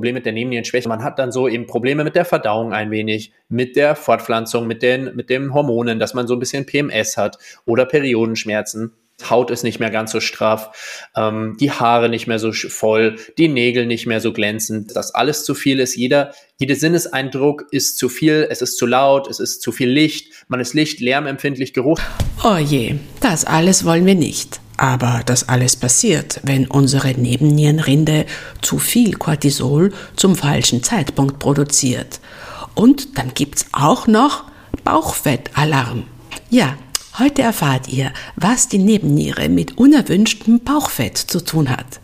Problem mit der Nebennierenschwäche. Man hat dann so eben Probleme mit der Verdauung ein wenig, mit der Fortpflanzung, mit den, mit den Hormonen, dass man so ein bisschen PMS hat oder Periodenschmerzen. Haut ist nicht mehr ganz so straff, ähm, die Haare nicht mehr so voll, die Nägel nicht mehr so glänzend, dass alles zu viel ist. Jeder, jeder Sinneseindruck ist zu viel, es ist zu laut, es ist zu viel Licht, man ist Licht, lärmempfindlich, Geruch. Oh je, das alles wollen wir nicht. Aber das alles passiert, wenn unsere Nebennierenrinde zu viel Cortisol zum falschen Zeitpunkt produziert. Und dann gibt's auch noch Bauchfettalarm. Ja, heute erfahrt ihr, was die Nebenniere mit unerwünschtem Bauchfett zu tun hat.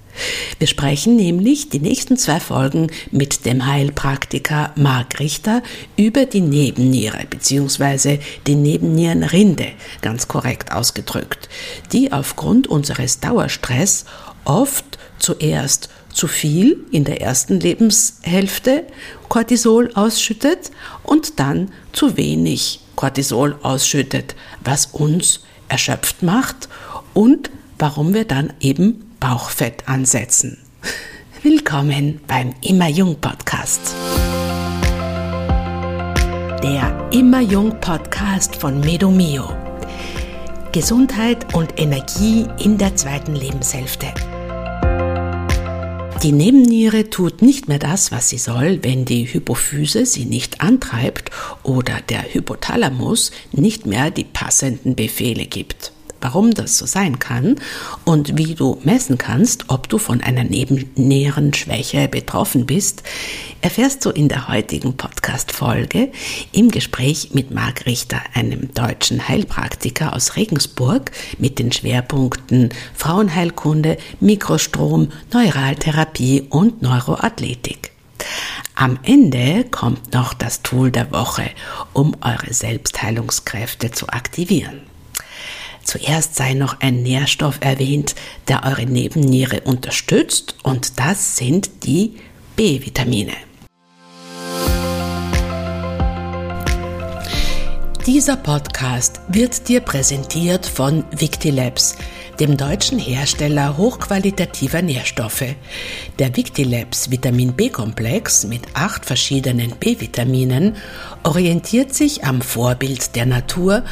Wir sprechen nämlich die nächsten zwei Folgen mit dem Heilpraktiker Marc Richter über die Nebenniere bzw. die Nebennierenrinde, ganz korrekt ausgedrückt, die aufgrund unseres Dauerstress oft zuerst zu viel in der ersten Lebenshälfte Cortisol ausschüttet und dann zu wenig Cortisol ausschüttet, was uns erschöpft macht und warum wir dann eben Bauchfett ansetzen. Willkommen beim Immer Jung Podcast. Der Immer Jung Podcast von Medomio. Gesundheit und Energie in der zweiten Lebenshälfte. Die Nebenniere tut nicht mehr das, was sie soll, wenn die Hypophyse sie nicht antreibt oder der Hypothalamus nicht mehr die passenden Befehle gibt warum das so sein kann und wie du messen kannst, ob du von einer Nebennierenschwäche betroffen bist, erfährst du in der heutigen Podcast-Folge im Gespräch mit Marc Richter, einem deutschen Heilpraktiker aus Regensburg mit den Schwerpunkten Frauenheilkunde, Mikrostrom, Neuraltherapie und Neuroathletik. Am Ende kommt noch das Tool der Woche, um eure Selbstheilungskräfte zu aktivieren. Zuerst sei noch ein Nährstoff erwähnt, der eure Nebenniere unterstützt und das sind die B-Vitamine. Dieser Podcast wird dir präsentiert von Victilabs, dem deutschen Hersteller hochqualitativer Nährstoffe. Der Victilabs Vitamin B-Komplex mit acht verschiedenen B-Vitaminen orientiert sich am Vorbild der Natur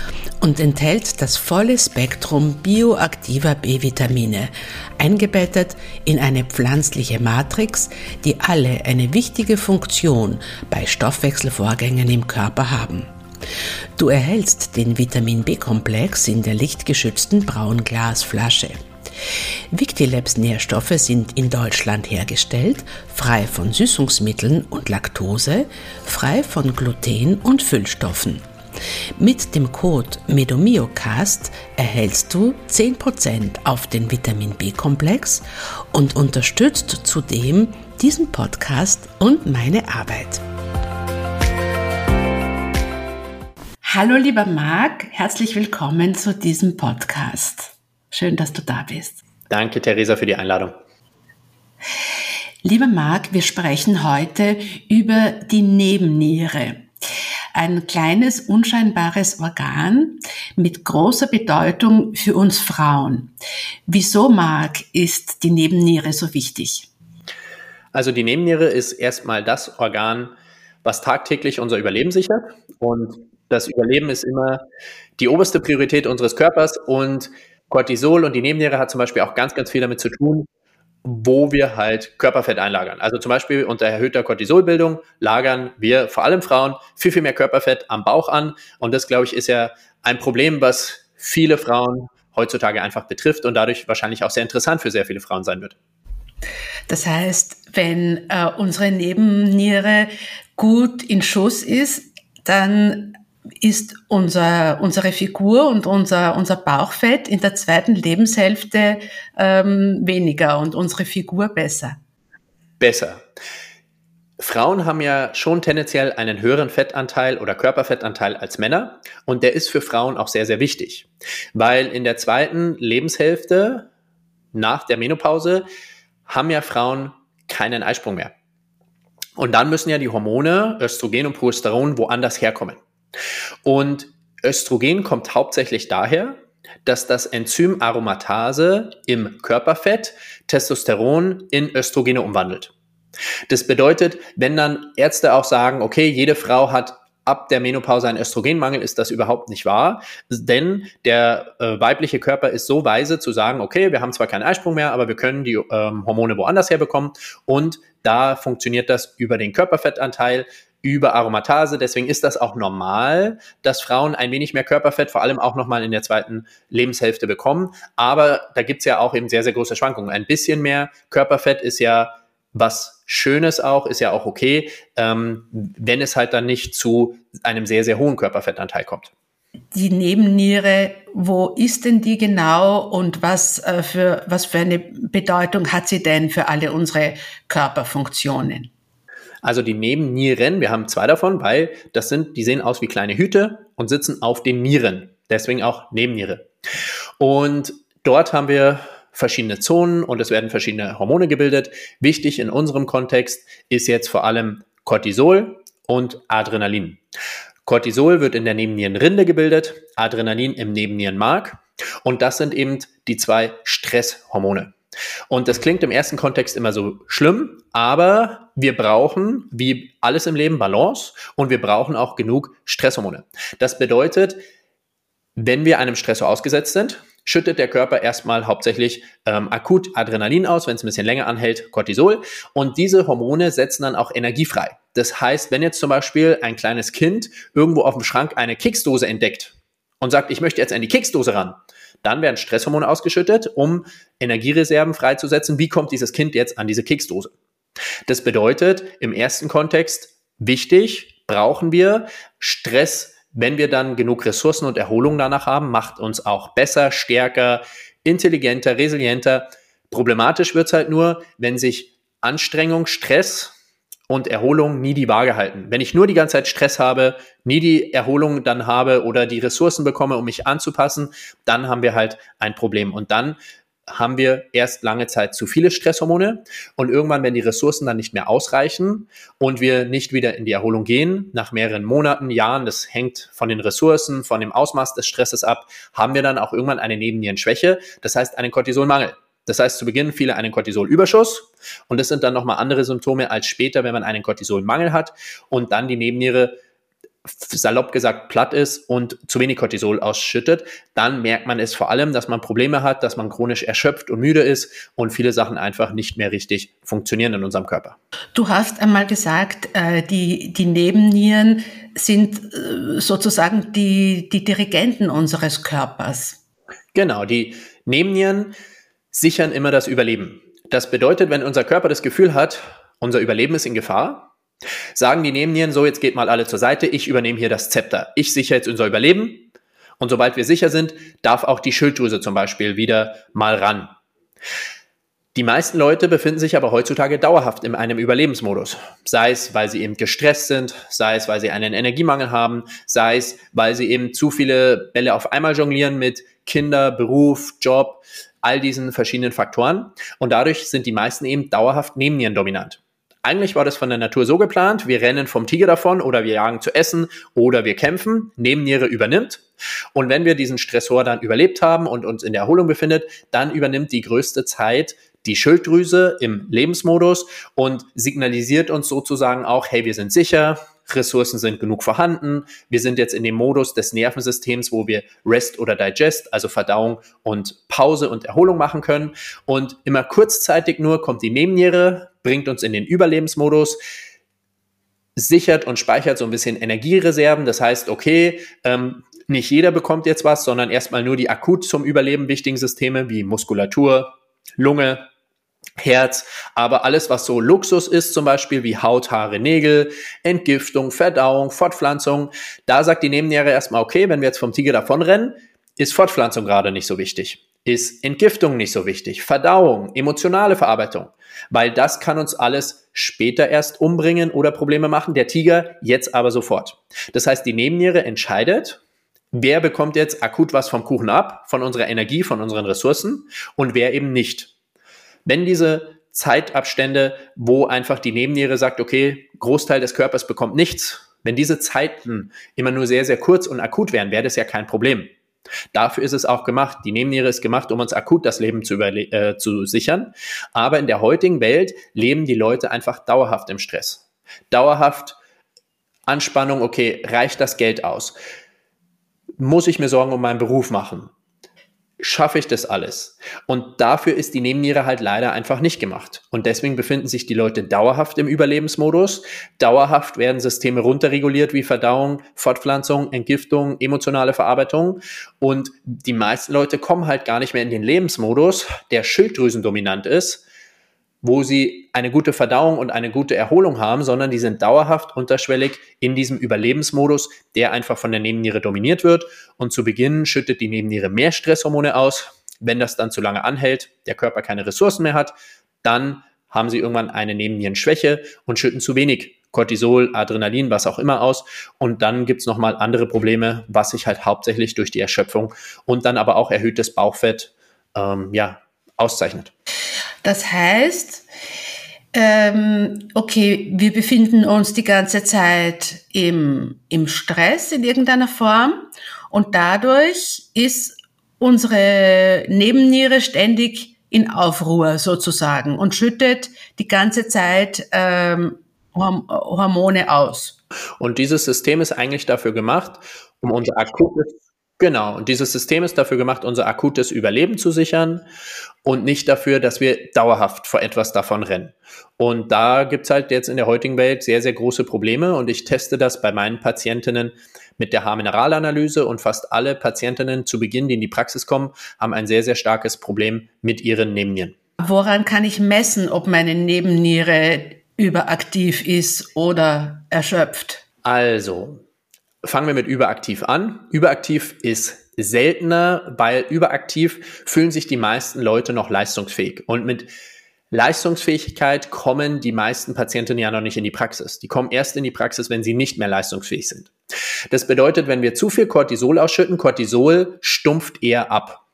und enthält das volle Spektrum bioaktiver B-Vitamine, eingebettet in eine pflanzliche Matrix, die alle eine wichtige Funktion bei Stoffwechselvorgängen im Körper haben. Du erhältst den Vitamin B-Komplex in der lichtgeschützten Braunglasflasche. Victilabs Nährstoffe sind in Deutschland hergestellt, frei von Süßungsmitteln und Laktose, frei von Gluten und Füllstoffen. Mit dem Code MEDOMIOCAST erhältst du 10% auf den Vitamin B-Komplex und unterstützt zudem diesen Podcast und meine Arbeit. Hallo lieber Marc, herzlich willkommen zu diesem Podcast. Schön, dass du da bist. Danke, Theresa, für die Einladung. Lieber Marc, wir sprechen heute über die Nebenniere. Ein kleines, unscheinbares Organ mit großer Bedeutung für uns Frauen. Wieso, Marc, ist die Nebenniere so wichtig? Also die Nebenniere ist erstmal das Organ, was tagtäglich unser Überleben sichert. Und das Überleben ist immer die oberste Priorität unseres Körpers und Cortisol und die Nebenniere hat zum Beispiel auch ganz, ganz viel damit zu tun, wo wir halt Körperfett einlagern. Also zum Beispiel unter erhöhter Cortisolbildung lagern wir vor allem Frauen viel, viel mehr Körperfett am Bauch an. Und das, glaube ich, ist ja ein Problem, was viele Frauen heutzutage einfach betrifft und dadurch wahrscheinlich auch sehr interessant für sehr viele Frauen sein wird. Das heißt, wenn äh, unsere Nebenniere gut in Schuss ist, dann ist unser, unsere Figur und unser, unser Bauchfett in der zweiten Lebenshälfte ähm, weniger und unsere Figur besser. Besser. Frauen haben ja schon tendenziell einen höheren Fettanteil oder Körperfettanteil als Männer und der ist für Frauen auch sehr, sehr wichtig, weil in der zweiten Lebenshälfte nach der Menopause haben ja Frauen keinen Eisprung mehr. Und dann müssen ja die Hormone Östrogen und Progesteron woanders herkommen. Und Östrogen kommt hauptsächlich daher, dass das Enzym Aromatase im Körperfett Testosteron in Östrogene umwandelt. Das bedeutet, wenn dann Ärzte auch sagen, okay, jede Frau hat ab der Menopause einen Östrogenmangel, ist das überhaupt nicht wahr. Denn der äh, weibliche Körper ist so weise zu sagen, okay, wir haben zwar keinen Eisprung mehr, aber wir können die ähm, Hormone woanders herbekommen und da funktioniert das über den Körperfettanteil, über Aromatase. Deswegen ist das auch normal, dass Frauen ein wenig mehr Körperfett, vor allem auch nochmal in der zweiten Lebenshälfte bekommen. Aber da gibt's ja auch eben sehr, sehr große Schwankungen. Ein bisschen mehr Körperfett ist ja was Schönes auch, ist ja auch okay, ähm, wenn es halt dann nicht zu einem sehr, sehr hohen Körperfettanteil kommt. Die Nebenniere, wo ist denn die genau und was, äh, für, was für eine Bedeutung hat sie denn für alle unsere Körperfunktionen? Also die Nebennieren, wir haben zwei davon, weil das sind, die sehen aus wie kleine Hüte und sitzen auf den Nieren. Deswegen auch Nebenniere. Und dort haben wir verschiedene Zonen und es werden verschiedene Hormone gebildet. Wichtig in unserem Kontext ist jetzt vor allem Cortisol und Adrenalin. Cortisol wird in der Nebennierenrinde gebildet, Adrenalin im Nebennierenmark und das sind eben die zwei Stresshormone. Und das klingt im ersten Kontext immer so schlimm, aber wir brauchen, wie alles im Leben, Balance und wir brauchen auch genug Stresshormone. Das bedeutet, wenn wir einem Stressor ausgesetzt sind, schüttet der Körper erstmal hauptsächlich ähm, akut Adrenalin aus, wenn es ein bisschen länger anhält, Cortisol. Und diese Hormone setzen dann auch Energie frei. Das heißt, wenn jetzt zum Beispiel ein kleines Kind irgendwo auf dem Schrank eine Keksdose entdeckt und sagt, ich möchte jetzt an die Keksdose ran, dann werden Stresshormone ausgeschüttet, um Energiereserven freizusetzen. Wie kommt dieses Kind jetzt an diese Keksdose? Das bedeutet, im ersten Kontext wichtig, brauchen wir Stress wenn wir dann genug Ressourcen und Erholung danach haben, macht uns auch besser, stärker, intelligenter, resilienter. Problematisch wird's halt nur, wenn sich Anstrengung, Stress und Erholung nie die Waage halten. Wenn ich nur die ganze Zeit Stress habe, nie die Erholung dann habe oder die Ressourcen bekomme, um mich anzupassen, dann haben wir halt ein Problem. Und dann haben wir erst lange Zeit zu viele Stresshormone und irgendwann, wenn die Ressourcen dann nicht mehr ausreichen und wir nicht wieder in die Erholung gehen, nach mehreren Monaten, Jahren, das hängt von den Ressourcen, von dem Ausmaß des Stresses ab, haben wir dann auch irgendwann eine Nebennierenschwäche, das heißt einen Cortisolmangel. Das heißt, zu Beginn viele einen Cortisolüberschuss und das sind dann nochmal andere Symptome als später, wenn man einen Cortisolmangel hat und dann die Nebenniere salopp gesagt platt ist und zu wenig Cortisol ausschüttet, dann merkt man es vor allem, dass man Probleme hat, dass man chronisch erschöpft und müde ist und viele Sachen einfach nicht mehr richtig funktionieren in unserem Körper. Du hast einmal gesagt, äh, die, die Nebennieren sind äh, sozusagen die, die Dirigenten unseres Körpers. Genau, die Nebennieren sichern immer das Überleben. Das bedeutet, wenn unser Körper das Gefühl hat, unser Überleben ist in Gefahr, Sagen die Nebennieren so, jetzt geht mal alle zur Seite, ich übernehme hier das Zepter. Ich sichere jetzt unser Überleben. Und sobald wir sicher sind, darf auch die Schilddrüse zum Beispiel wieder mal ran. Die meisten Leute befinden sich aber heutzutage dauerhaft in einem Überlebensmodus. Sei es, weil sie eben gestresst sind, sei es, weil sie einen Energiemangel haben, sei es, weil sie eben zu viele Bälle auf einmal jonglieren mit Kinder, Beruf, Job, all diesen verschiedenen Faktoren. Und dadurch sind die meisten eben dauerhaft Nebennieren dominant. Eigentlich war das von der Natur so geplant, wir rennen vom Tiger davon oder wir jagen zu essen oder wir kämpfen, Nebenniere übernimmt. Und wenn wir diesen Stressor dann überlebt haben und uns in der Erholung befindet, dann übernimmt die größte Zeit die Schilddrüse im Lebensmodus und signalisiert uns sozusagen auch, hey, wir sind sicher, Ressourcen sind genug vorhanden. Wir sind jetzt in dem Modus des Nervensystems, wo wir Rest oder Digest, also Verdauung und Pause und Erholung machen können. Und immer kurzzeitig nur kommt die Nebenniere, bringt uns in den Überlebensmodus, sichert und speichert so ein bisschen Energiereserven. Das heißt, okay, ähm, nicht jeder bekommt jetzt was, sondern erstmal nur die akut zum Überleben wichtigen Systeme wie Muskulatur, Lunge, Herz, aber alles, was so Luxus ist, zum Beispiel wie Haut, Haare, Nägel, Entgiftung, Verdauung, Fortpflanzung, da sagt die Nebenniere erstmal, okay, wenn wir jetzt vom Tiger davonrennen, ist Fortpflanzung gerade nicht so wichtig. Ist Entgiftung nicht so wichtig? Verdauung, emotionale Verarbeitung weil das kann uns alles später erst umbringen oder Probleme machen. Der Tiger jetzt aber sofort. Das heißt, die Nebenniere entscheidet, wer bekommt jetzt akut was vom Kuchen ab, von unserer Energie, von unseren Ressourcen und wer eben nicht. Wenn diese Zeitabstände, wo einfach die Nebenniere sagt, okay, Großteil des Körpers bekommt nichts, wenn diese Zeiten immer nur sehr, sehr kurz und akut wären, wäre das ja kein Problem. Dafür ist es auch gemacht. Die Nebenniere ist gemacht, um uns akut das Leben zu, äh, zu sichern. Aber in der heutigen Welt leben die Leute einfach dauerhaft im Stress. Dauerhaft Anspannung, okay, reicht das Geld aus? Muss ich mir Sorgen um meinen Beruf machen? Schaffe ich das alles? Und dafür ist die Nebenniere halt leider einfach nicht gemacht. Und deswegen befinden sich die Leute dauerhaft im Überlebensmodus. Dauerhaft werden Systeme runterreguliert wie Verdauung, Fortpflanzung, Entgiftung, emotionale Verarbeitung. Und die meisten Leute kommen halt gar nicht mehr in den Lebensmodus, der schilddrüsendominant ist, wo sie eine gute Verdauung und eine gute Erholung haben, sondern die sind dauerhaft unterschwellig in diesem Überlebensmodus, der einfach von der Nebenniere dominiert wird. Und zu Beginn schüttet die Nebenniere mehr Stresshormone aus. Wenn das dann zu lange anhält, der Körper keine Ressourcen mehr hat, dann haben sie irgendwann eine Nebennierenschwäche und schütten zu wenig Cortisol, Adrenalin, was auch immer aus. Und dann gibt's nochmal andere Probleme, was sich halt hauptsächlich durch die Erschöpfung und dann aber auch erhöhtes Bauchfett ähm, ja, auszeichnet. Das heißt, ähm, okay, wir befinden uns die ganze Zeit im, im Stress in irgendeiner Form und dadurch ist unsere Nebenniere ständig in Aufruhr sozusagen und schüttet die ganze Zeit ähm, Hormone aus. Und dieses System ist eigentlich dafür gemacht, um unser akutes Genau, und dieses System ist dafür gemacht, unser akutes Überleben zu sichern und nicht dafür, dass wir dauerhaft vor etwas davon rennen. Und da gibt's halt jetzt in der heutigen Welt sehr, sehr große Probleme und ich teste das bei meinen Patientinnen mit der Haarmineralanalyse und fast alle Patientinnen zu Beginn, die in die Praxis kommen, haben ein sehr, sehr starkes Problem mit ihren Nebennieren. Woran kann ich messen, ob meine Nebenniere überaktiv ist oder erschöpft? Also, Fangen wir mit überaktiv an. Überaktiv ist seltener, weil überaktiv fühlen sich die meisten Leute noch leistungsfähig. Und mit Leistungsfähigkeit kommen die meisten Patienten ja noch nicht in die Praxis. Die kommen erst in die Praxis, wenn sie nicht mehr leistungsfähig sind. Das bedeutet, wenn wir zu viel Cortisol ausschütten, Cortisol stumpft eher ab.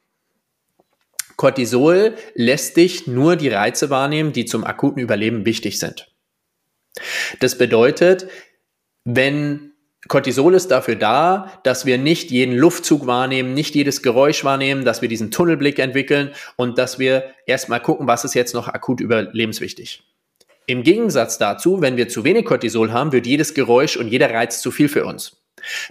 Cortisol lässt dich nur die Reize wahrnehmen, die zum akuten Überleben wichtig sind. Das bedeutet, wenn Cortisol ist dafür da, dass wir nicht jeden Luftzug wahrnehmen, nicht jedes Geräusch wahrnehmen, dass wir diesen Tunnelblick entwickeln und dass wir erstmal gucken, was ist jetzt noch akut überlebenswichtig. Im Gegensatz dazu, wenn wir zu wenig Cortisol haben, wird jedes Geräusch und jeder Reiz zu viel für uns.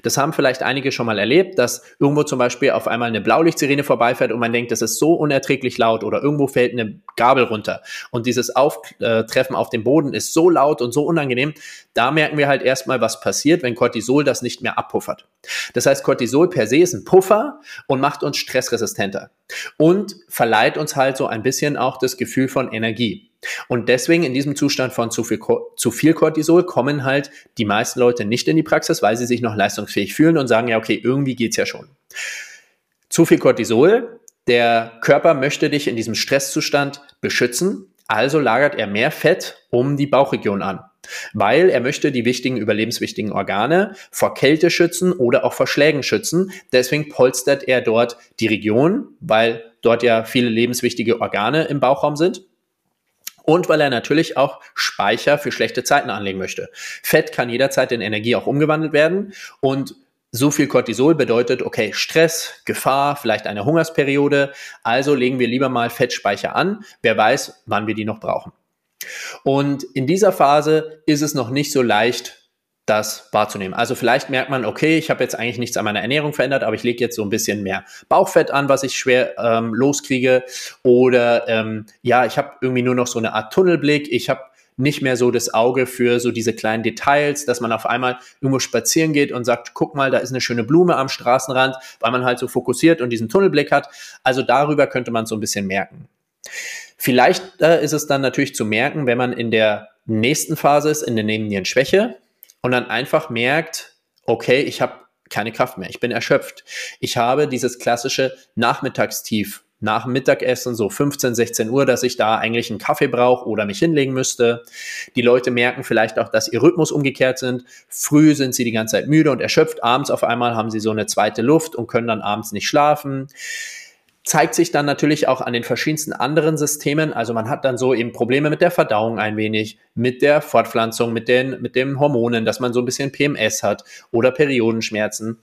Das haben vielleicht einige schon mal erlebt, dass irgendwo zum Beispiel auf einmal eine Blaulichtsirene vorbeifährt und man denkt, das ist so unerträglich laut oder irgendwo fällt eine Gabel runter und dieses Auftreffen auf dem Boden ist so laut und so unangenehm. Da merken wir halt erstmal, was passiert, wenn Cortisol das nicht mehr abpuffert. Das heißt, Cortisol per se ist ein Puffer und macht uns stressresistenter und verleiht uns halt so ein bisschen auch das Gefühl von Energie. Und deswegen in diesem Zustand von zu viel, zu viel Cortisol kommen halt die meisten Leute nicht in die Praxis, weil sie sich noch leistungsfähig fühlen und sagen, ja, okay, irgendwie geht's ja schon. Zu viel Cortisol, der Körper möchte dich in diesem Stresszustand beschützen, also lagert er mehr Fett um die Bauchregion an, weil er möchte die wichtigen, überlebenswichtigen Organe vor Kälte schützen oder auch vor Schlägen schützen. Deswegen polstert er dort die Region, weil dort ja viele lebenswichtige Organe im Bauchraum sind und weil er natürlich auch Speicher für schlechte Zeiten anlegen möchte. Fett kann jederzeit in Energie auch umgewandelt werden und so viel Cortisol bedeutet, okay, Stress, Gefahr, vielleicht eine Hungersperiode. Also legen wir lieber mal Fettspeicher an. Wer weiß, wann wir die noch brauchen. Und in dieser Phase ist es noch nicht so leicht, das wahrzunehmen. Also vielleicht merkt man, okay, ich habe jetzt eigentlich nichts an meiner Ernährung verändert, aber ich lege jetzt so ein bisschen mehr Bauchfett an, was ich schwer ähm, loskriege. Oder ähm, ja, ich habe irgendwie nur noch so eine Art Tunnelblick. Ich habe nicht mehr so das Auge für so diese kleinen Details, dass man auf einmal irgendwo spazieren geht und sagt, guck mal, da ist eine schöne Blume am Straßenrand, weil man halt so fokussiert und diesen Tunnelblick hat. Also darüber könnte man so ein bisschen merken. Vielleicht äh, ist es dann natürlich zu merken, wenn man in der nächsten Phase ist, in der Nebennierenschwäche und dann einfach merkt, okay, ich habe keine Kraft mehr, ich bin erschöpft. Ich habe dieses klassische Nachmittagstief nach Mittagessen, so 15, 16 Uhr, dass ich da eigentlich einen Kaffee brauche oder mich hinlegen müsste. Die Leute merken vielleicht auch, dass ihr Rhythmus umgekehrt sind. Früh sind sie die ganze Zeit müde und erschöpft. Abends auf einmal haben sie so eine zweite Luft und können dann abends nicht schlafen zeigt sich dann natürlich auch an den verschiedensten anderen Systemen. Also man hat dann so eben Probleme mit der Verdauung ein wenig, mit der Fortpflanzung, mit den, mit den Hormonen, dass man so ein bisschen PMS hat oder Periodenschmerzen.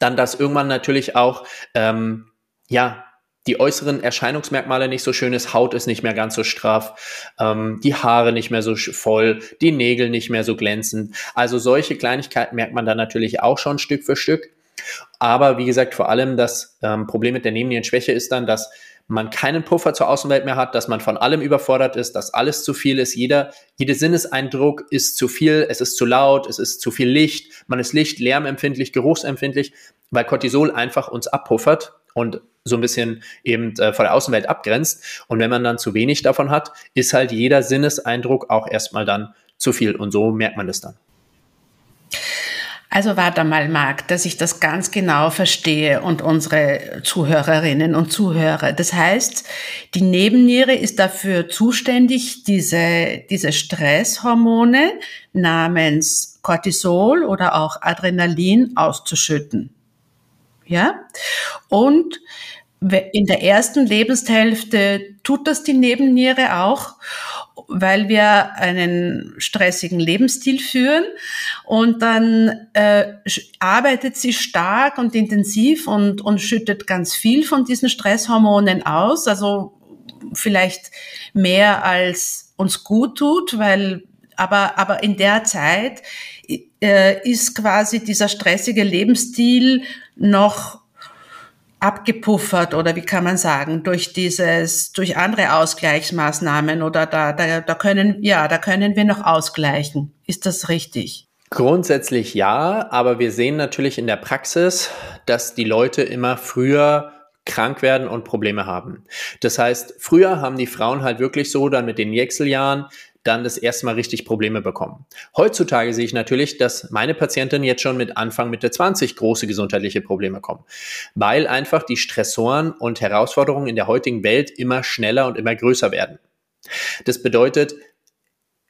Dann, dass irgendwann natürlich auch, ähm, ja, die äußeren Erscheinungsmerkmale nicht so schön ist, Haut ist nicht mehr ganz so straff, ähm, die Haare nicht mehr so voll, die Nägel nicht mehr so glänzend. Also solche Kleinigkeiten merkt man dann natürlich auch schon Stück für Stück. Aber wie gesagt, vor allem das ähm, Problem mit der Nebennierenschwäche ist dann, dass man keinen Puffer zur Außenwelt mehr hat, dass man von allem überfordert ist, dass alles zu viel ist. Jeder, jeder Sinneseindruck ist zu viel, es ist zu laut, es ist zu viel Licht, man ist Licht, lärmempfindlich, geruchsempfindlich, weil Cortisol einfach uns abpuffert und so ein bisschen eben äh, von der Außenwelt abgrenzt. Und wenn man dann zu wenig davon hat, ist halt jeder Sinneseindruck auch erstmal dann zu viel. Und so merkt man das dann. Also warte mal, Marc, dass ich das ganz genau verstehe und unsere Zuhörerinnen und Zuhörer. Das heißt, die Nebenniere ist dafür zuständig, diese, diese Stresshormone namens Cortisol oder auch Adrenalin auszuschütten. Ja? Und in der ersten Lebenshälfte tut das die Nebenniere auch, weil wir einen stressigen Lebensstil führen. Und dann äh, arbeitet sie stark und intensiv und, und schüttet ganz viel von diesen Stresshormonen aus, also vielleicht mehr als uns gut tut, weil aber, aber in der Zeit äh, ist quasi dieser stressige Lebensstil noch abgepuffert oder wie kann man sagen, durch dieses, durch andere Ausgleichsmaßnahmen oder da, da, da können, ja, da können wir noch ausgleichen. Ist das richtig? Grundsätzlich ja, aber wir sehen natürlich in der Praxis, dass die Leute immer früher krank werden und Probleme haben. Das heißt, früher haben die Frauen halt wirklich so dann mit den Wechseljahren dann das erste Mal richtig Probleme bekommen. Heutzutage sehe ich natürlich, dass meine Patientinnen jetzt schon mit Anfang Mitte 20 große gesundheitliche Probleme kommen, weil einfach die Stressoren und Herausforderungen in der heutigen Welt immer schneller und immer größer werden. Das bedeutet,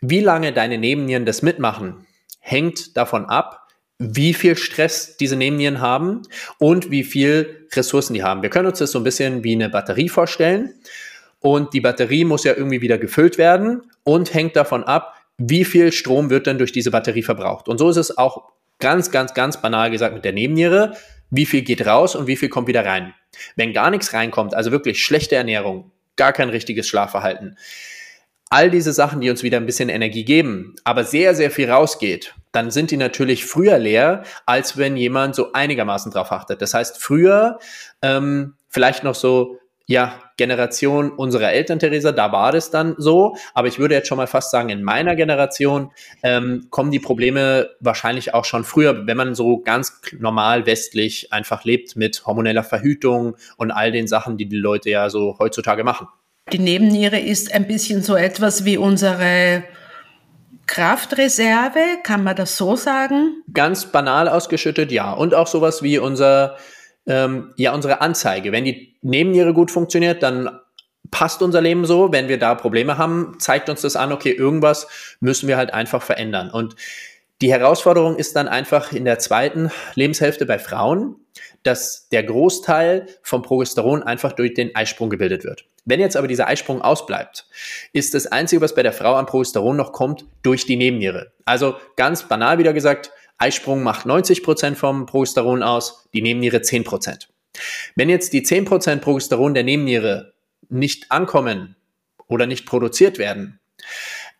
wie lange deine Nebennieren das mitmachen, hängt davon ab, wie viel Stress diese Nebennieren haben und wie viel Ressourcen die haben. Wir können uns das so ein bisschen wie eine Batterie vorstellen. Und die Batterie muss ja irgendwie wieder gefüllt werden und hängt davon ab, wie viel Strom wird denn durch diese Batterie verbraucht. Und so ist es auch ganz, ganz, ganz banal gesagt mit der Nebenniere. Wie viel geht raus und wie viel kommt wieder rein? Wenn gar nichts reinkommt, also wirklich schlechte Ernährung, gar kein richtiges Schlafverhalten, all diese Sachen, die uns wieder ein bisschen Energie geben, aber sehr, sehr viel rausgeht, dann sind die natürlich früher leer, als wenn jemand so einigermaßen drauf achtet. Das heißt, früher ähm, vielleicht noch so ja, Generation unserer Eltern, Theresa, da war das dann so. Aber ich würde jetzt schon mal fast sagen, in meiner Generation ähm, kommen die Probleme wahrscheinlich auch schon früher, wenn man so ganz normal westlich einfach lebt mit hormoneller Verhütung und all den Sachen, die die Leute ja so heutzutage machen. Die Nebenniere ist ein bisschen so etwas wie unsere Kraftreserve, kann man das so sagen? Ganz banal ausgeschüttet, ja. Und auch sowas wie unser ähm, ja unsere Anzeige. Wenn die Nebenniere gut funktioniert, dann passt unser Leben so. Wenn wir da Probleme haben, zeigt uns das an, okay, irgendwas müssen wir halt einfach verändern. Und die Herausforderung ist dann einfach in der zweiten Lebenshälfte bei Frauen, dass der Großteil vom Progesteron einfach durch den Eisprung gebildet wird. Wenn jetzt aber dieser Eisprung ausbleibt, ist das Einzige, was bei der Frau an Progesteron noch kommt, durch die Nebenniere. Also ganz banal wieder gesagt, Eisprung macht 90% vom Progesteron aus, die Nebenniere 10%. Wenn jetzt die 10% Progesteron der Nebenniere nicht ankommen oder nicht produziert werden,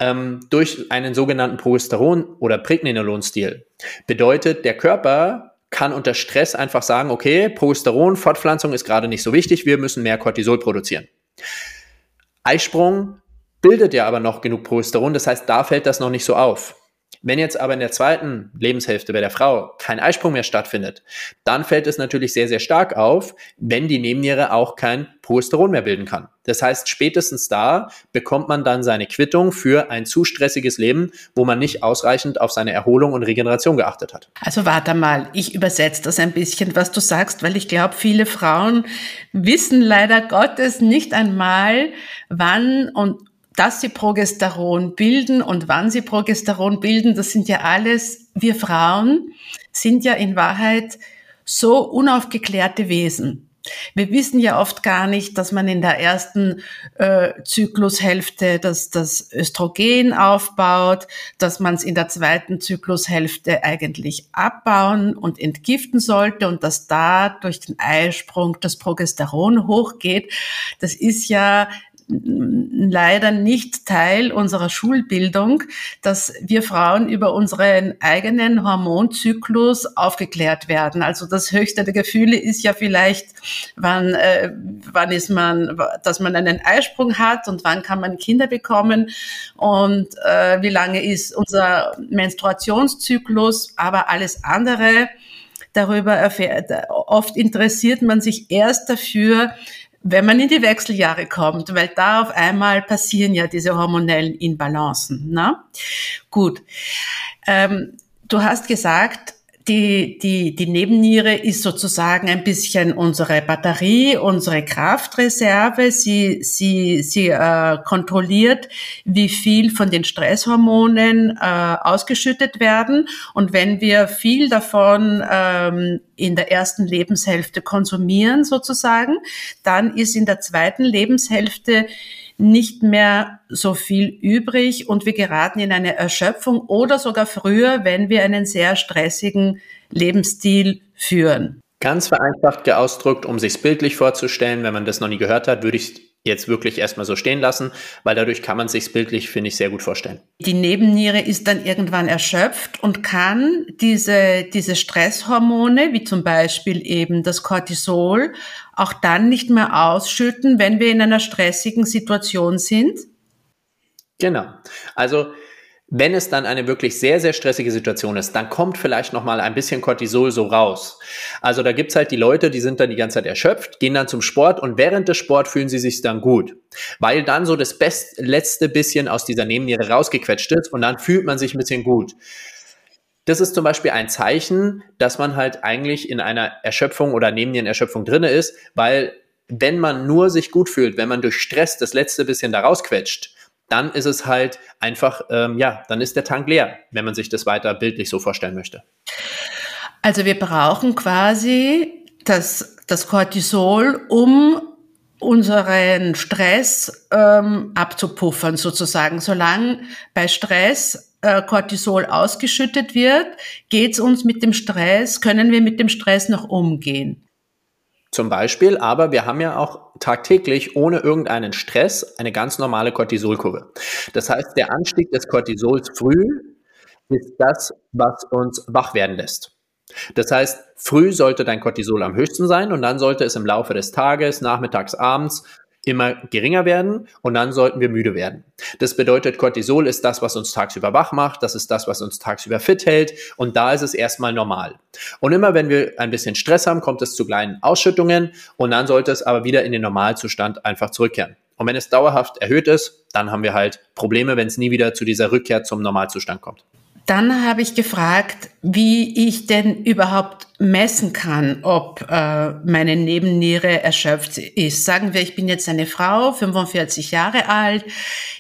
ähm, durch einen sogenannten Progesteron- oder Pregnenolon-Stil, bedeutet, der Körper kann unter Stress einfach sagen, okay, Progesteron, Fortpflanzung ist gerade nicht so wichtig, wir müssen mehr Cortisol produzieren. Eisprung bildet ja aber noch genug Progesteron, das heißt, da fällt das noch nicht so auf. Wenn jetzt aber in der zweiten Lebenshälfte bei der Frau kein Eisprung mehr stattfindet, dann fällt es natürlich sehr, sehr stark auf, wenn die Nebenniere auch kein Progesteron mehr bilden kann. Das heißt, spätestens da bekommt man dann seine Quittung für ein zu stressiges Leben, wo man nicht ausreichend auf seine Erholung und Regeneration geachtet hat. Also warte mal, ich übersetze das ein bisschen, was du sagst, weil ich glaube, viele Frauen wissen leider Gottes nicht einmal, wann und dass sie Progesteron bilden und wann sie Progesteron bilden, das sind ja alles, wir Frauen sind ja in Wahrheit so unaufgeklärte Wesen. Wir wissen ja oft gar nicht, dass man in der ersten äh, Zyklushälfte das, das Östrogen aufbaut, dass man es in der zweiten Zyklushälfte eigentlich abbauen und entgiften sollte und dass da durch den Eisprung das Progesteron hochgeht. Das ist ja leider nicht Teil unserer Schulbildung, dass wir Frauen über unseren eigenen Hormonzyklus aufgeklärt werden. Also das höchste der Gefühle ist ja vielleicht, wann, äh, wann ist man, dass man einen Eisprung hat und wann kann man Kinder bekommen und äh, wie lange ist unser Menstruationszyklus, aber alles andere darüber erfährt. Oft interessiert man sich erst dafür, wenn man in die Wechseljahre kommt, weil da auf einmal passieren ja diese hormonellen Inbalancen. Ne? Gut. Ähm, du hast gesagt, die, die, die Nebenniere ist sozusagen ein bisschen unsere Batterie, unsere Kraftreserve. Sie, sie, sie äh, kontrolliert, wie viel von den Stresshormonen äh, ausgeschüttet werden. Und wenn wir viel davon ähm, in der ersten Lebenshälfte konsumieren sozusagen, dann ist in der zweiten Lebenshälfte nicht mehr so viel übrig und wir geraten in eine Erschöpfung oder sogar früher, wenn wir einen sehr stressigen Lebensstil führen. Ganz vereinfacht ausgedrückt, um sich bildlich vorzustellen, wenn man das noch nie gehört hat, würde ich jetzt wirklich erstmal so stehen lassen, weil dadurch kann man sich bildlich, finde ich, sehr gut vorstellen. Die Nebenniere ist dann irgendwann erschöpft und kann diese, diese Stresshormone, wie zum Beispiel eben das Cortisol, auch dann nicht mehr ausschütten, wenn wir in einer stressigen Situation sind? Genau. Also wenn es dann eine wirklich sehr, sehr stressige Situation ist, dann kommt vielleicht nochmal ein bisschen Cortisol so raus. Also da gibt's halt die Leute, die sind dann die ganze Zeit erschöpft, gehen dann zum Sport und während des Sport fühlen sie sich dann gut. Weil dann so das best, letzte bisschen aus dieser Nebenniere rausgequetscht ist und dann fühlt man sich ein bisschen gut. Das ist zum Beispiel ein Zeichen, dass man halt eigentlich in einer Erschöpfung oder Nebennierenerschöpfung drinne ist, weil wenn man nur sich gut fühlt, wenn man durch Stress das letzte bisschen da rausquetscht, dann ist es halt einfach, ähm, ja, dann ist der Tank leer, wenn man sich das weiter bildlich so vorstellen möchte. Also wir brauchen quasi das, das Cortisol, um unseren Stress ähm, abzupuffern sozusagen. Solange bei Stress äh, Cortisol ausgeschüttet wird, geht's uns mit dem Stress, können wir mit dem Stress noch umgehen. Zum Beispiel, aber wir haben ja auch tagtäglich ohne irgendeinen Stress eine ganz normale Cortisolkurve. Das heißt, der Anstieg des Cortisols früh ist das, was uns wach werden lässt. Das heißt, früh sollte dein Cortisol am höchsten sein und dann sollte es im Laufe des Tages, nachmittags, abends immer geringer werden und dann sollten wir müde werden. Das bedeutet, Cortisol ist das, was uns tagsüber wach macht, das ist das, was uns tagsüber fit hält und da ist es erstmal normal. Und immer wenn wir ein bisschen Stress haben, kommt es zu kleinen Ausschüttungen und dann sollte es aber wieder in den Normalzustand einfach zurückkehren. Und wenn es dauerhaft erhöht ist, dann haben wir halt Probleme, wenn es nie wieder zu dieser Rückkehr zum Normalzustand kommt. Dann habe ich gefragt, wie ich denn überhaupt messen kann, ob äh, meine Nebenniere erschöpft ist. Sagen wir, ich bin jetzt eine Frau, 45 Jahre alt,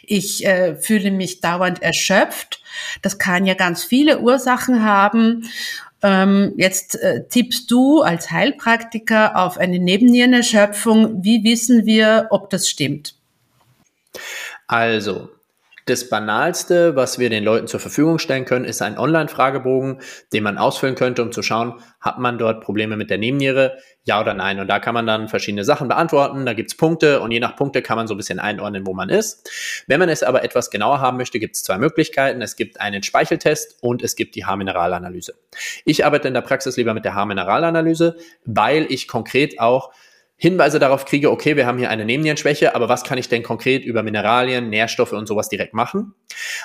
ich äh, fühle mich dauernd erschöpft. Das kann ja ganz viele Ursachen haben. Ähm, jetzt äh, tippst du als Heilpraktiker auf eine Nebennierenerschöpfung. Wie wissen wir, ob das stimmt? Also, das Banalste, was wir den Leuten zur Verfügung stellen können, ist ein Online-Fragebogen, den man ausfüllen könnte, um zu schauen, hat man dort Probleme mit der Nebenniere, ja oder nein. Und da kann man dann verschiedene Sachen beantworten, da gibt's Punkte und je nach Punkte kann man so ein bisschen einordnen, wo man ist. Wenn man es aber etwas genauer haben möchte, gibt's zwei Möglichkeiten. Es gibt einen Speicheltest und es gibt die Haarmineralanalyse. Ich arbeite in der Praxis lieber mit der Haarmineralanalyse, weil ich konkret auch Hinweise darauf kriege, okay, wir haben hier eine Nebennierenschwäche, aber was kann ich denn konkret über Mineralien, Nährstoffe und sowas direkt machen?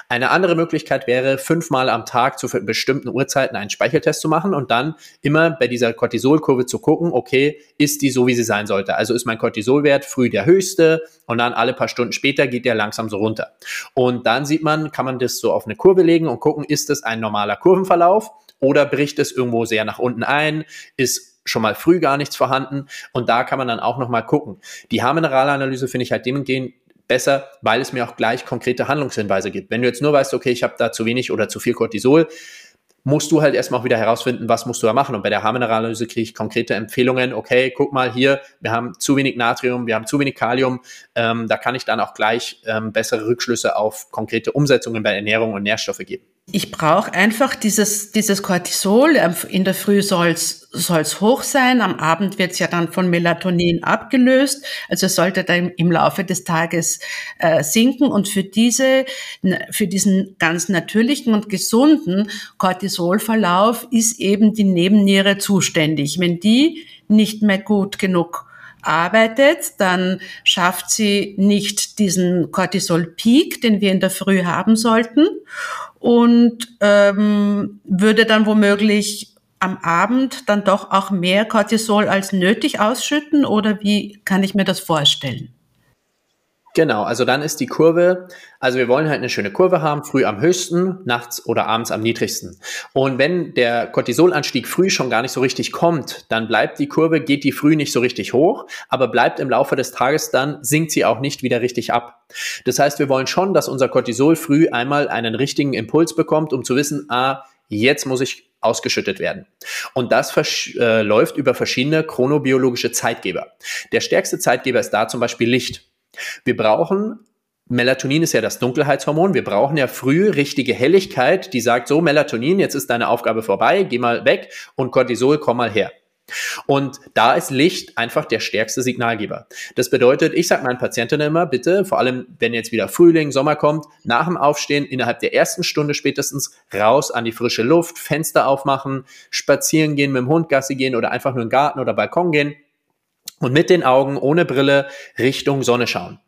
Eine andere Möglichkeit wäre, fünfmal am Tag zu bestimmten Uhrzeiten einen Speicheltest zu machen und dann immer bei dieser Cortisolkurve zu gucken, okay, ist die so, wie sie sein sollte? Also ist mein Cortisolwert früh der höchste und dann alle paar Stunden später geht der langsam so runter. Und dann sieht man, kann man das so auf eine Kurve legen und gucken, ist es ein normaler Kurvenverlauf oder bricht es irgendwo sehr nach unten ein? Ist schon mal früh gar nichts vorhanden. Und da kann man dann auch nochmal gucken. Die Haarmineralanalyse finde ich halt dementsprechend besser, weil es mir auch gleich konkrete Handlungshinweise gibt. Wenn du jetzt nur weißt, okay, ich habe da zu wenig oder zu viel Cortisol, musst du halt erstmal auch wieder herausfinden, was musst du da machen. Und bei der Haarmineralanalyse kriege ich konkrete Empfehlungen. Okay, guck mal hier, wir haben zu wenig Natrium, wir haben zu wenig Kalium. Ähm, da kann ich dann auch gleich ähm, bessere Rückschlüsse auf konkrete Umsetzungen bei Ernährung und Nährstoffe geben. Ich brauche einfach dieses, dieses Cortisol. In der Früh soll es hoch sein, am Abend wird es ja dann von Melatonin abgelöst. Also es sollte dann im Laufe des Tages äh, sinken. Und für, diese, für diesen ganz natürlichen und gesunden Cortisolverlauf ist eben die Nebenniere zuständig. Wenn die nicht mehr gut genug arbeitet, dann schafft sie nicht diesen Cortisol-Peak, den wir in der Früh haben sollten und ähm, würde dann womöglich am Abend dann doch auch mehr Cortisol als nötig ausschütten oder wie kann ich mir das vorstellen? Genau, also dann ist die Kurve, also wir wollen halt eine schöne Kurve haben, früh am höchsten, nachts oder abends am niedrigsten. Und wenn der Cortisolanstieg früh schon gar nicht so richtig kommt, dann bleibt die Kurve, geht die früh nicht so richtig hoch, aber bleibt im Laufe des Tages dann, sinkt sie auch nicht wieder richtig ab. Das heißt, wir wollen schon, dass unser Cortisol früh einmal einen richtigen Impuls bekommt, um zu wissen, ah, jetzt muss ich ausgeschüttet werden. Und das äh, läuft über verschiedene chronobiologische Zeitgeber. Der stärkste Zeitgeber ist da zum Beispiel Licht. Wir brauchen Melatonin ist ja das Dunkelheitshormon. Wir brauchen ja früh richtige Helligkeit, die sagt so, Melatonin, jetzt ist deine Aufgabe vorbei, geh mal weg und Cortisol, komm mal her. Und da ist Licht einfach der stärkste Signalgeber. Das bedeutet, ich sage meinen Patientinnen immer, bitte, vor allem wenn jetzt wieder Frühling, Sommer kommt, nach dem Aufstehen innerhalb der ersten Stunde spätestens raus an die frische Luft, Fenster aufmachen, spazieren gehen, mit dem Hund Gassi gehen oder einfach nur im Garten oder Balkon gehen und mit den Augen ohne Brille Richtung Sonne schauen.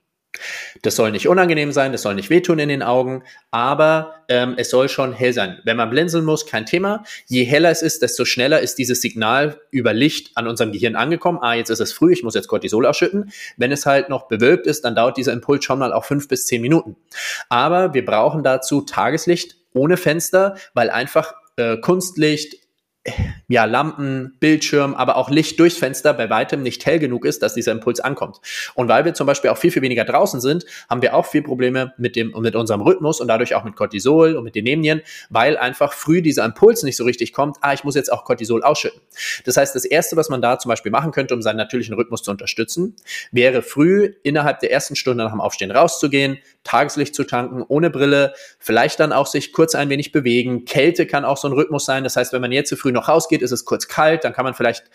Das soll nicht unangenehm sein, das soll nicht wehtun in den Augen, aber ähm, es soll schon hell sein. Wenn man blinzeln muss, kein Thema. Je heller es ist, desto schneller ist dieses Signal über Licht an unserem Gehirn angekommen. Ah, jetzt ist es früh, ich muss jetzt Cortisol ausschütten. Wenn es halt noch bewölkt ist, dann dauert dieser Impuls schon mal auch fünf bis zehn Minuten. Aber wir brauchen dazu Tageslicht ohne Fenster, weil einfach äh, Kunstlicht, ja, Lampen, Bildschirm, aber auch Licht durchs Fenster bei weitem nicht hell genug ist, dass dieser Impuls ankommt. Und weil wir zum Beispiel auch viel, viel weniger draußen sind, haben wir auch viel Probleme mit dem, mit unserem Rhythmus und dadurch auch mit Cortisol und mit den Nebennieren, weil einfach früh dieser Impuls nicht so richtig kommt, ah, ich muss jetzt auch Cortisol ausschütten. Das heißt, das erste, was man da zum Beispiel machen könnte, um seinen natürlichen Rhythmus zu unterstützen, wäre früh innerhalb der ersten Stunde nach dem Aufstehen rauszugehen, Tageslicht zu tanken, ohne Brille, vielleicht dann auch sich kurz ein wenig bewegen. Kälte kann auch so ein Rhythmus sein. Das heißt, wenn man jetzt zu früh noch rausgeht, ist es kurz kalt, dann kann man vielleicht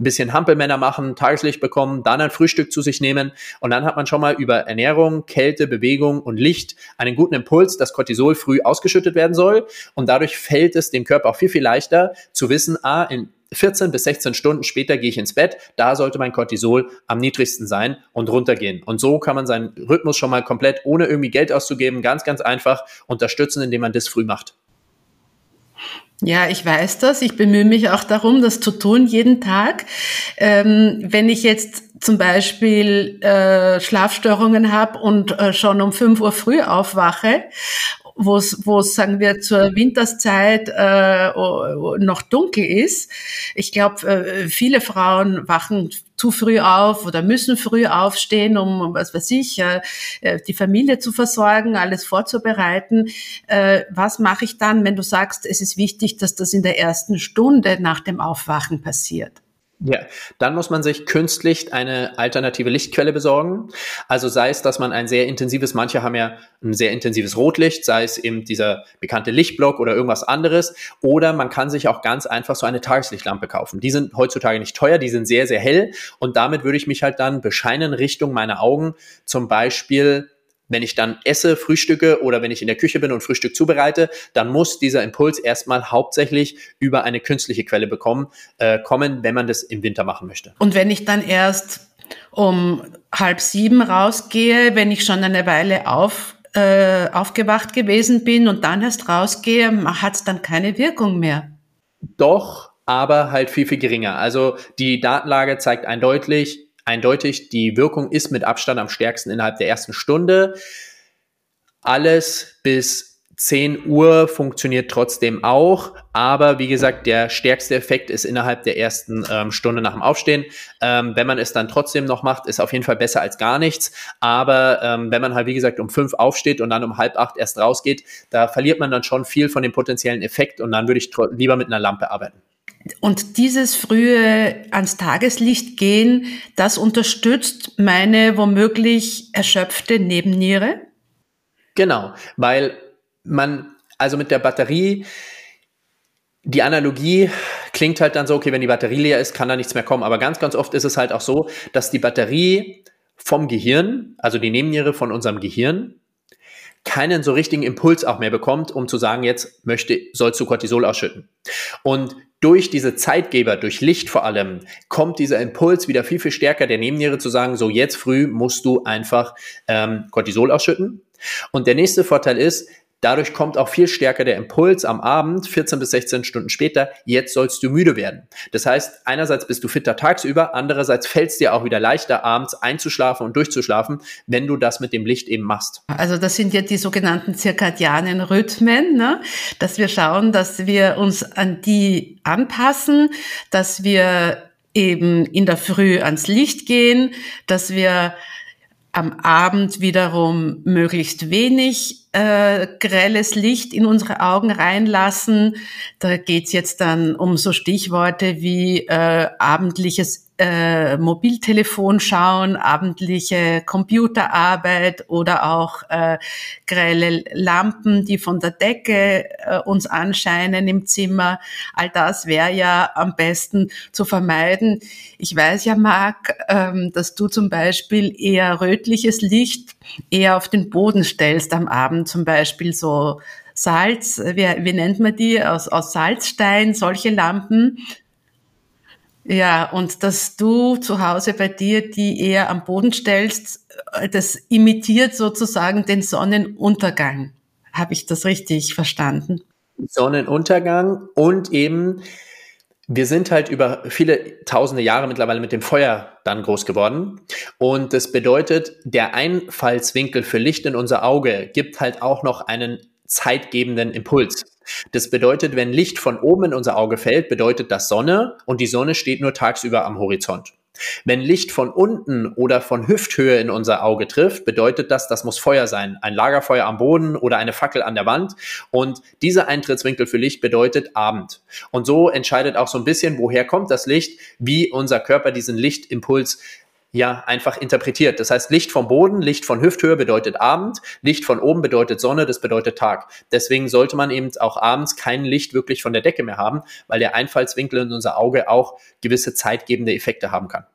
ein bisschen Hampelmänner machen, Tageslicht bekommen, dann ein Frühstück zu sich nehmen und dann hat man schon mal über Ernährung, Kälte, Bewegung und Licht einen guten Impuls, dass Cortisol früh ausgeschüttet werden soll und dadurch fällt es dem Körper auch viel, viel leichter zu wissen, ah, in 14 bis 16 Stunden später gehe ich ins Bett. Da sollte mein Cortisol am niedrigsten sein und runtergehen. Und so kann man seinen Rhythmus schon mal komplett, ohne irgendwie Geld auszugeben, ganz, ganz einfach unterstützen, indem man das früh macht. Ja, ich weiß das. Ich bemühe mich auch darum, das zu tun jeden Tag. Ähm, wenn ich jetzt zum Beispiel äh, Schlafstörungen habe und äh, schon um 5 Uhr früh aufwache wo es, wo es sagen wir zur Winterszeit äh, noch dunkel ist. Ich glaube, äh, viele Frauen wachen zu früh auf oder müssen früh aufstehen, um was weiß ich, äh, die Familie zu versorgen, alles vorzubereiten. Äh, was mache ich dann, wenn du sagst, es ist wichtig, dass das in der ersten Stunde nach dem Aufwachen passiert? Ja, dann muss man sich künstlich eine alternative Lichtquelle besorgen. Also sei es, dass man ein sehr intensives, manche haben ja ein sehr intensives Rotlicht, sei es eben dieser bekannte Lichtblock oder irgendwas anderes. Oder man kann sich auch ganz einfach so eine Tageslichtlampe kaufen. Die sind heutzutage nicht teuer, die sind sehr, sehr hell. Und damit würde ich mich halt dann bescheinen Richtung meiner Augen zum Beispiel wenn ich dann esse, frühstücke oder wenn ich in der Küche bin und Frühstück zubereite, dann muss dieser Impuls erstmal hauptsächlich über eine künstliche Quelle bekommen, äh, kommen, wenn man das im Winter machen möchte. Und wenn ich dann erst um halb sieben rausgehe, wenn ich schon eine Weile auf, äh, aufgewacht gewesen bin und dann erst rausgehe, hat es dann keine Wirkung mehr. Doch, aber halt viel, viel geringer. Also die Datenlage zeigt eindeutig, eindeutig, die Wirkung ist mit Abstand am stärksten innerhalb der ersten Stunde. Alles bis 10 Uhr funktioniert trotzdem auch, aber wie gesagt, der stärkste Effekt ist innerhalb der ersten ähm, Stunde nach dem Aufstehen. Ähm, wenn man es dann trotzdem noch macht, ist auf jeden Fall besser als gar nichts. Aber ähm, wenn man halt, wie gesagt, um fünf aufsteht und dann um halb acht erst rausgeht, da verliert man dann schon viel von dem potenziellen Effekt und dann würde ich lieber mit einer Lampe arbeiten. Und dieses frühe ans Tageslicht gehen, das unterstützt meine womöglich erschöpfte Nebenniere? Genau, weil man, also mit der Batterie, die Analogie klingt halt dann so, okay, wenn die Batterie leer ist, kann da nichts mehr kommen. Aber ganz, ganz oft ist es halt auch so, dass die Batterie vom Gehirn, also die Nebenniere von unserem Gehirn, keinen so richtigen Impuls auch mehr bekommt, um zu sagen, jetzt möchte, sollst du Cortisol ausschütten. Und durch diese Zeitgeber, durch Licht vor allem, kommt dieser Impuls wieder viel, viel stärker der Nebenniere zu sagen, so jetzt früh musst du einfach ähm, Cortisol ausschütten. Und der nächste Vorteil ist, Dadurch kommt auch viel stärker der Impuls am Abend, 14 bis 16 Stunden später, jetzt sollst du müde werden. Das heißt, einerseits bist du fitter tagsüber, andererseits fällt es dir auch wieder leichter, abends einzuschlafen und durchzuschlafen, wenn du das mit dem Licht eben machst. Also das sind ja die sogenannten zirkadianen Rhythmen, ne? dass wir schauen, dass wir uns an die anpassen, dass wir eben in der Früh ans Licht gehen, dass wir am Abend wiederum möglichst wenig äh, grelles Licht in unsere Augen reinlassen. Da geht's jetzt dann um so Stichworte wie äh, abendliches äh, Mobiltelefon schauen, abendliche Computerarbeit oder auch äh, grelle Lampen, die von der Decke äh, uns anscheinen im Zimmer. All das wäre ja am besten zu vermeiden. Ich weiß ja, Marc, ähm, dass du zum Beispiel eher rötliches Licht eher auf den Boden stellst am Abend, zum Beispiel so Salz, wie, wie nennt man die, aus, aus Salzstein, solche Lampen, ja, und dass du zu Hause bei dir die eher am Boden stellst, äh, das imitiert sozusagen den Sonnenuntergang. Habe ich das richtig verstanden? Sonnenuntergang und eben, wir sind halt über viele tausende Jahre mittlerweile mit dem Feuer dann groß geworden. Und das bedeutet, der Einfallswinkel für Licht in unser Auge gibt halt auch noch einen zeitgebenden Impuls. Das bedeutet, wenn Licht von oben in unser Auge fällt, bedeutet das Sonne und die Sonne steht nur tagsüber am Horizont. Wenn Licht von unten oder von Hüfthöhe in unser Auge trifft, bedeutet das, das muss Feuer sein. Ein Lagerfeuer am Boden oder eine Fackel an der Wand. Und dieser Eintrittswinkel für Licht bedeutet Abend. Und so entscheidet auch so ein bisschen, woher kommt das Licht, wie unser Körper diesen Lichtimpuls ja einfach interpretiert. Das heißt, Licht vom Boden, Licht von Hüfthöhe bedeutet Abend, Licht von oben bedeutet Sonne, das bedeutet Tag. Deswegen sollte man eben auch abends kein Licht wirklich von der Decke mehr haben, weil der Einfallswinkel in unser Auge auch gewisse zeitgebende Effekte haben kann.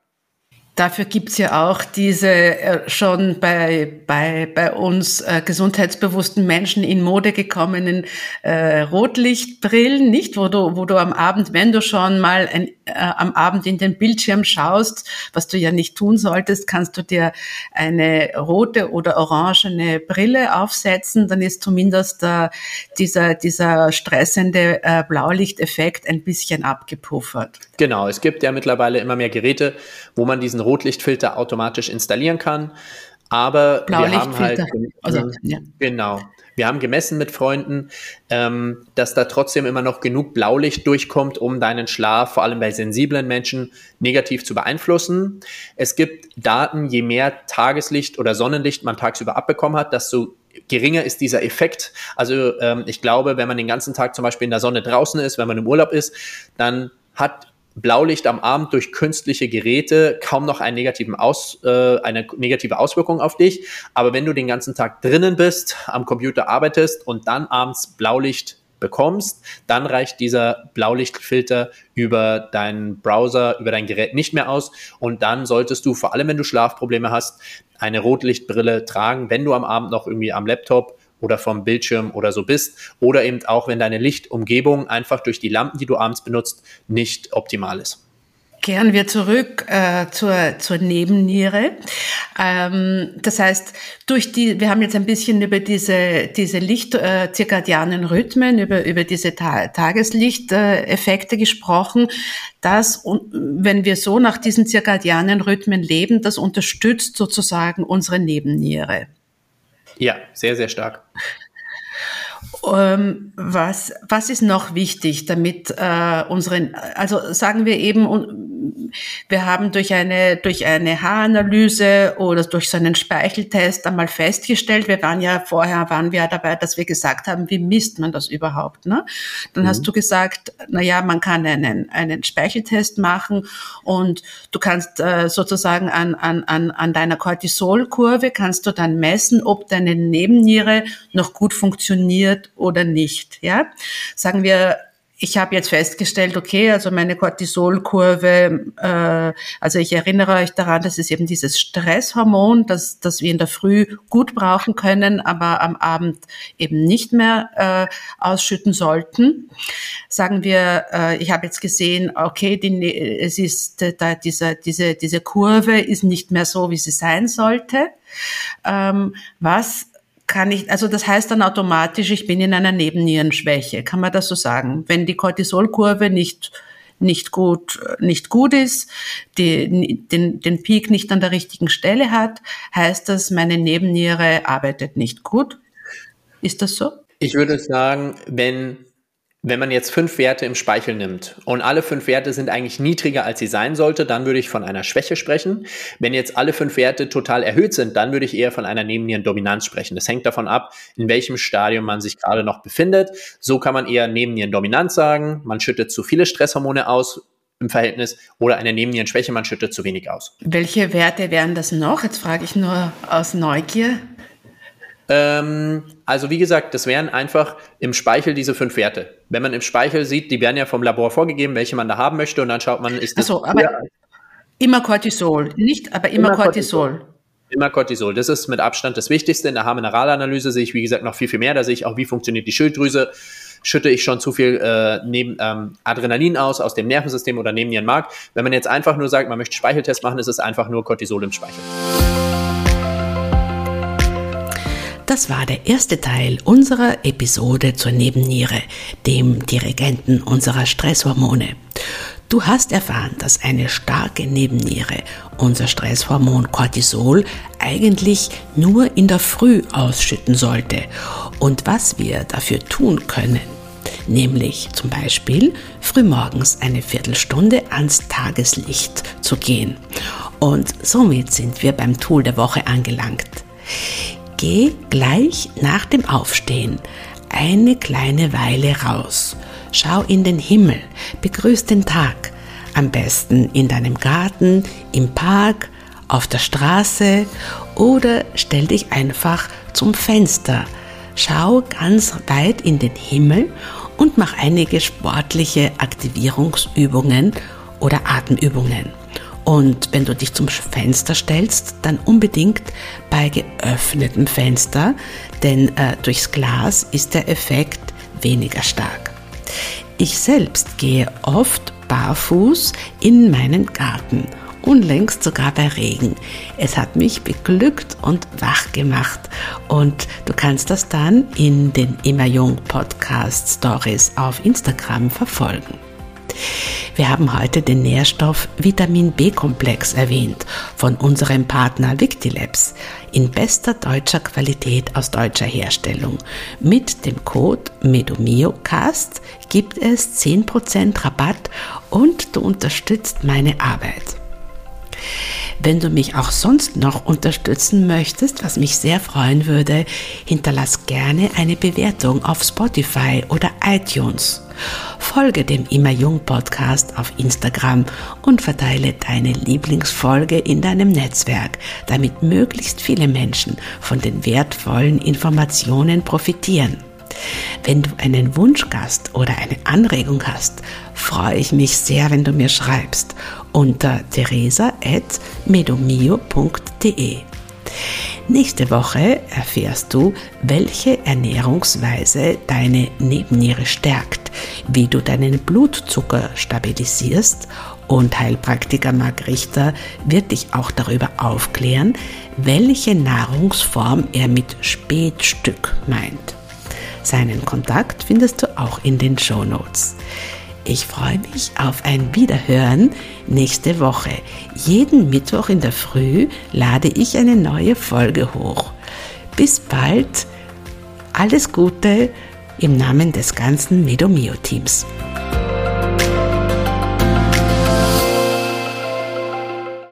Dafür gibt's ja auch diese äh, schon bei, bei, bei uns äh, gesundheitsbewussten Menschen in Mode gekommenen äh, Rotlichtbrillen, nicht? Wo du, wo du am Abend, wenn du schon mal ein, äh, am Abend in den Bildschirm schaust, was du ja nicht tun solltest, kannst du dir eine rote oder orangene Brille aufsetzen, dann ist zumindest äh, dieser, dieser stressende äh, Blaulichteffekt ein bisschen abgepuffert. Genau, es gibt ja mittlerweile immer mehr Geräte, wo man diesen Rotlichtfilter automatisch installieren kann. Aber wir haben halt also, ja. genau. Wir haben gemessen mit Freunden, ähm, dass da trotzdem immer noch genug Blaulicht durchkommt, um deinen Schlaf, vor allem bei sensiblen Menschen, negativ zu beeinflussen. Es gibt Daten, je mehr Tageslicht oder Sonnenlicht man tagsüber abbekommen hat, desto geringer ist dieser Effekt. Also ähm, ich glaube, wenn man den ganzen Tag zum Beispiel in der Sonne draußen ist, wenn man im Urlaub ist, dann hat Blaulicht am Abend durch künstliche Geräte kaum noch einen negativen Aus, äh, eine negative Auswirkung auf dich. Aber wenn du den ganzen Tag drinnen bist, am Computer arbeitest und dann abends Blaulicht bekommst, dann reicht dieser Blaulichtfilter über deinen Browser, über dein Gerät nicht mehr aus. Und dann solltest du, vor allem wenn du Schlafprobleme hast, eine Rotlichtbrille tragen, wenn du am Abend noch irgendwie am Laptop oder vom Bildschirm oder so bist. Oder eben auch, wenn deine Lichtumgebung einfach durch die Lampen, die du abends benutzt, nicht optimal ist. Kehren wir zurück äh, zur, zur Nebenniere. Ähm, das heißt, durch die, wir haben jetzt ein bisschen über diese, diese Licht, äh, Rhythmen, über, über diese Ta Tageslichteffekte äh, gesprochen. Das, wenn wir so nach diesen zirkadianen Rhythmen leben, das unterstützt sozusagen unsere Nebenniere. Ja, sehr, sehr stark. Ähm, was, was ist noch wichtig, damit äh, unseren, also sagen wir eben, wir haben durch eine, durch eine Haaranalyse oder durch so einen Speicheltest einmal festgestellt, wir waren ja vorher, waren wir dabei, dass wir gesagt haben, wie misst man das überhaupt? Ne? Dann mhm. hast du gesagt, na ja, man kann einen, einen Speicheltest machen und du kannst äh, sozusagen an, an, an, an deiner Cortisolkurve kannst du dann messen, ob deine Nebenniere noch gut funktioniert oder nicht. Ja, sagen wir, ich habe jetzt festgestellt, okay, also meine Cortisolkurve, äh, also ich erinnere euch daran, das ist eben dieses Stresshormon, das, das wir in der Früh gut brauchen können, aber am Abend eben nicht mehr äh, ausschütten sollten. Sagen wir, äh, ich habe jetzt gesehen, okay, die, es ist da diese, diese, diese Kurve ist nicht mehr so, wie sie sein sollte. Ähm, was kann ich, also das heißt dann automatisch, ich bin in einer Nebennierenschwäche. Kann man das so sagen? Wenn die Cortisolkurve nicht nicht gut, nicht gut ist, die, den, den Peak nicht an der richtigen Stelle hat, heißt das, meine Nebenniere arbeitet nicht gut. Ist das so? Ich würde sagen, wenn wenn man jetzt fünf Werte im Speichel nimmt und alle fünf Werte sind eigentlich niedriger, als sie sein sollte, dann würde ich von einer Schwäche sprechen. Wenn jetzt alle fünf Werte total erhöht sind, dann würde ich eher von einer Nebennierendominanz sprechen. Das hängt davon ab, in welchem Stadium man sich gerade noch befindet. So kann man eher Nebennierendominanz sagen. Man schüttet zu viele Stresshormone aus, im Verhältnis oder eine Nebennierenschwäche, man schüttet zu wenig aus. Welche Werte wären das noch? Jetzt frage ich nur aus Neugier. Ähm, also wie gesagt, das wären einfach im Speichel diese fünf Werte. Wenn man im Speichel sieht, die werden ja vom Labor vorgegeben, welche man da haben möchte und dann schaut man, ist das... Also, aber immer Cortisol, nicht, aber immer, immer Cortisol. Cortisol. Immer Cortisol. Das ist mit Abstand das Wichtigste. In der Haarmineralanalyse sehe ich, wie gesagt, noch viel, viel mehr. Da sehe ich auch, wie funktioniert die Schilddrüse. Schütte ich schon zu viel äh, neben, ähm, Adrenalin aus, aus dem Nervensystem oder neben ihren Mark. Wenn man jetzt einfach nur sagt, man möchte Speicheltest machen, ist es einfach nur Cortisol im Speichel. Das war der erste Teil unserer Episode zur Nebenniere, dem Dirigenten unserer Stresshormone. Du hast erfahren, dass eine starke Nebenniere, unser Stresshormon Cortisol, eigentlich nur in der Früh ausschütten sollte und was wir dafür tun können. Nämlich zum Beispiel frühmorgens eine Viertelstunde ans Tageslicht zu gehen. Und somit sind wir beim Tool der Woche angelangt. Geh gleich nach dem Aufstehen eine kleine Weile raus. Schau in den Himmel, begrüß den Tag. Am besten in deinem Garten, im Park, auf der Straße oder stell dich einfach zum Fenster. Schau ganz weit in den Himmel und mach einige sportliche Aktivierungsübungen oder Atemübungen. Und wenn du dich zum Fenster stellst, dann unbedingt bei geöffnetem Fenster, denn äh, durchs Glas ist der Effekt weniger stark. Ich selbst gehe oft barfuß in meinen Garten, unlängst sogar bei Regen. Es hat mich beglückt und wach gemacht und du kannst das dann in den Immer Jung Podcast Stories auf Instagram verfolgen. Wir haben heute den Nährstoff Vitamin B-Komplex erwähnt von unserem Partner Victilabs in bester deutscher Qualität aus deutscher Herstellung. Mit dem Code MEDOMIOCAST gibt es 10% Rabatt und du unterstützt meine Arbeit. Wenn du mich auch sonst noch unterstützen möchtest, was mich sehr freuen würde, hinterlass gerne eine Bewertung auf Spotify oder iTunes. Folge dem Immer Jung Podcast auf Instagram und verteile deine Lieblingsfolge in deinem Netzwerk, damit möglichst viele Menschen von den wertvollen Informationen profitieren. Wenn du einen Wunschgast oder eine Anregung hast, freue ich mich sehr, wenn du mir schreibst unter teresa.medomio.de. Nächste Woche erfährst du, welche Ernährungsweise deine Nebenniere stärkt, wie du deinen Blutzucker stabilisierst und Heilpraktiker Marc Richter wird dich auch darüber aufklären, welche Nahrungsform er mit Spätstück meint. Seinen Kontakt findest du auch in den Show Notes. Ich freue mich auf ein Wiederhören nächste Woche. Jeden Mittwoch in der Früh lade ich eine neue Folge hoch. Bis bald, alles Gute im Namen des ganzen Medomio-Teams.